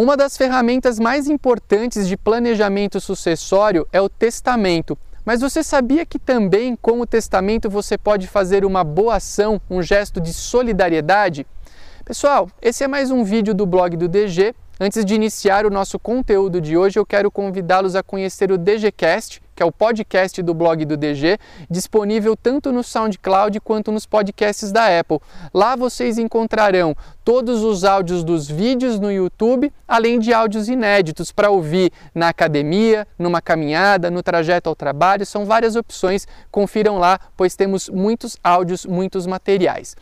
Uma das ferramentas mais importantes de planejamento sucessório é o testamento. Mas você sabia que também com o testamento você pode fazer uma boa ação, um gesto de solidariedade? Pessoal, esse é mais um vídeo do blog do DG. Antes de iniciar o nosso conteúdo de hoje, eu quero convidá-los a conhecer o DGCast, que é o podcast do blog do DG, disponível tanto no SoundCloud quanto nos podcasts da Apple. Lá vocês encontrarão todos os áudios dos vídeos no YouTube, além de áudios inéditos para ouvir na academia, numa caminhada, no trajeto ao trabalho. São várias opções. Confiram lá, pois temos muitos áudios, muitos materiais.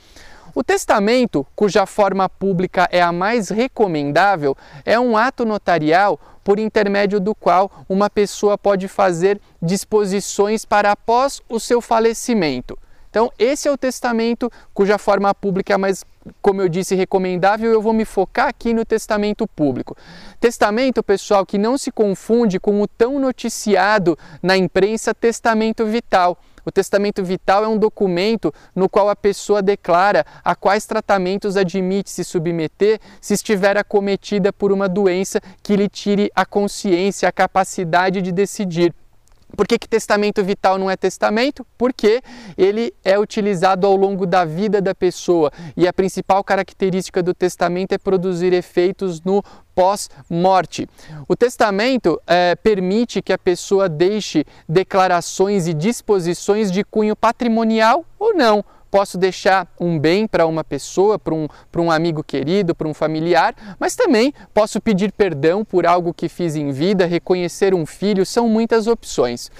O testamento, cuja forma pública é a mais recomendável, é um ato notarial por intermédio do qual uma pessoa pode fazer disposições para após o seu falecimento. Então, esse é o testamento cuja forma pública é mais, como eu disse, recomendável. Eu vou me focar aqui no testamento público. Testamento, pessoal, que não se confunde com o tão noticiado na imprensa testamento vital. O testamento vital é um documento no qual a pessoa declara a quais tratamentos admite se submeter se estiver acometida por uma doença que lhe tire a consciência, a capacidade de decidir. Por que, que, testamento vital não é testamento? Porque ele é utilizado ao longo da vida da pessoa e a principal característica do testamento é produzir efeitos no pós-morte. O testamento é, permite que a pessoa deixe declarações e disposições de cunho patrimonial ou não. Posso deixar um bem para uma pessoa, para um, um amigo querido, para um familiar, mas também posso pedir perdão por algo que fiz em vida, reconhecer um filho, são muitas opções.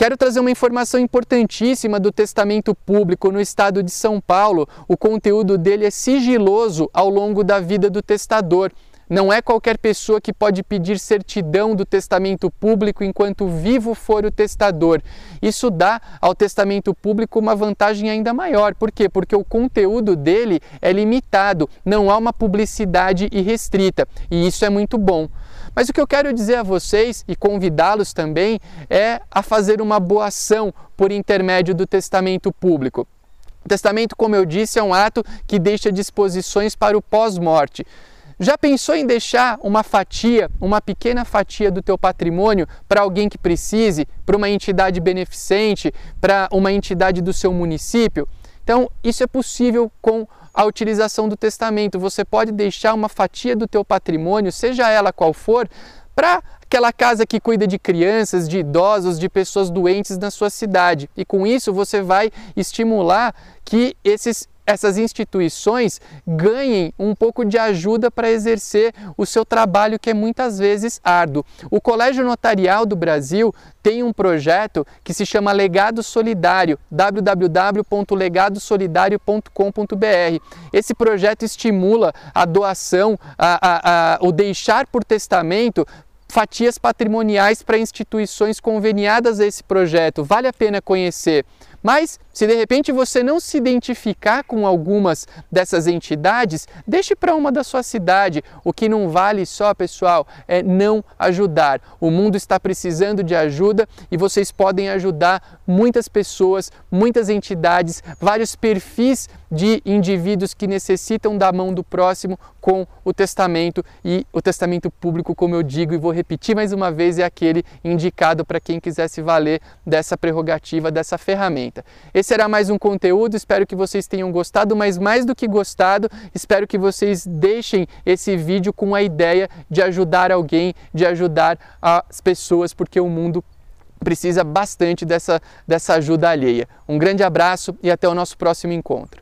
Quero trazer uma informação importantíssima do testamento público no estado de São Paulo. O conteúdo dele é sigiloso ao longo da vida do testador. Não é qualquer pessoa que pode pedir certidão do testamento público enquanto vivo for o testador. Isso dá ao testamento público uma vantagem ainda maior. Por quê? Porque o conteúdo dele é limitado, não há uma publicidade irrestrita, e isso é muito bom. Mas o que eu quero dizer a vocês e convidá-los também é a fazer uma boa ação por intermédio do testamento público. O testamento, como eu disse, é um ato que deixa disposições para o pós-morte. Já pensou em deixar uma fatia, uma pequena fatia do teu patrimônio para alguém que precise, para uma entidade beneficente, para uma entidade do seu município? Então, isso é possível com a utilização do testamento. Você pode deixar uma fatia do teu patrimônio, seja ela qual for, para aquela casa que cuida de crianças, de idosos, de pessoas doentes na sua cidade. E com isso você vai estimular que esses essas instituições ganhem um pouco de ajuda para exercer o seu trabalho que é muitas vezes árduo. O Colégio Notarial do Brasil tem um projeto que se chama Legado Solidário, www.legadosolidario.com.br. Esse projeto estimula a doação, a, a, a, o deixar por testamento fatias patrimoniais para instituições conveniadas a esse projeto. Vale a pena conhecer. Mas se de repente você não se identificar com algumas dessas entidades, deixe para uma da sua cidade. O que não vale só, pessoal, é não ajudar. O mundo está precisando de ajuda e vocês podem ajudar muitas pessoas, muitas entidades, vários perfis de indivíduos que necessitam da mão do próximo com o testamento e o testamento público, como eu digo e vou repetir mais uma vez, é aquele indicado para quem quiser se valer dessa prerrogativa, dessa ferramenta. Esse será mais um conteúdo, espero que vocês tenham gostado, mas mais do que gostado, espero que vocês deixem esse vídeo com a ideia de ajudar alguém, de ajudar as pessoas, porque o mundo precisa bastante dessa, dessa ajuda alheia. Um grande abraço e até o nosso próximo encontro.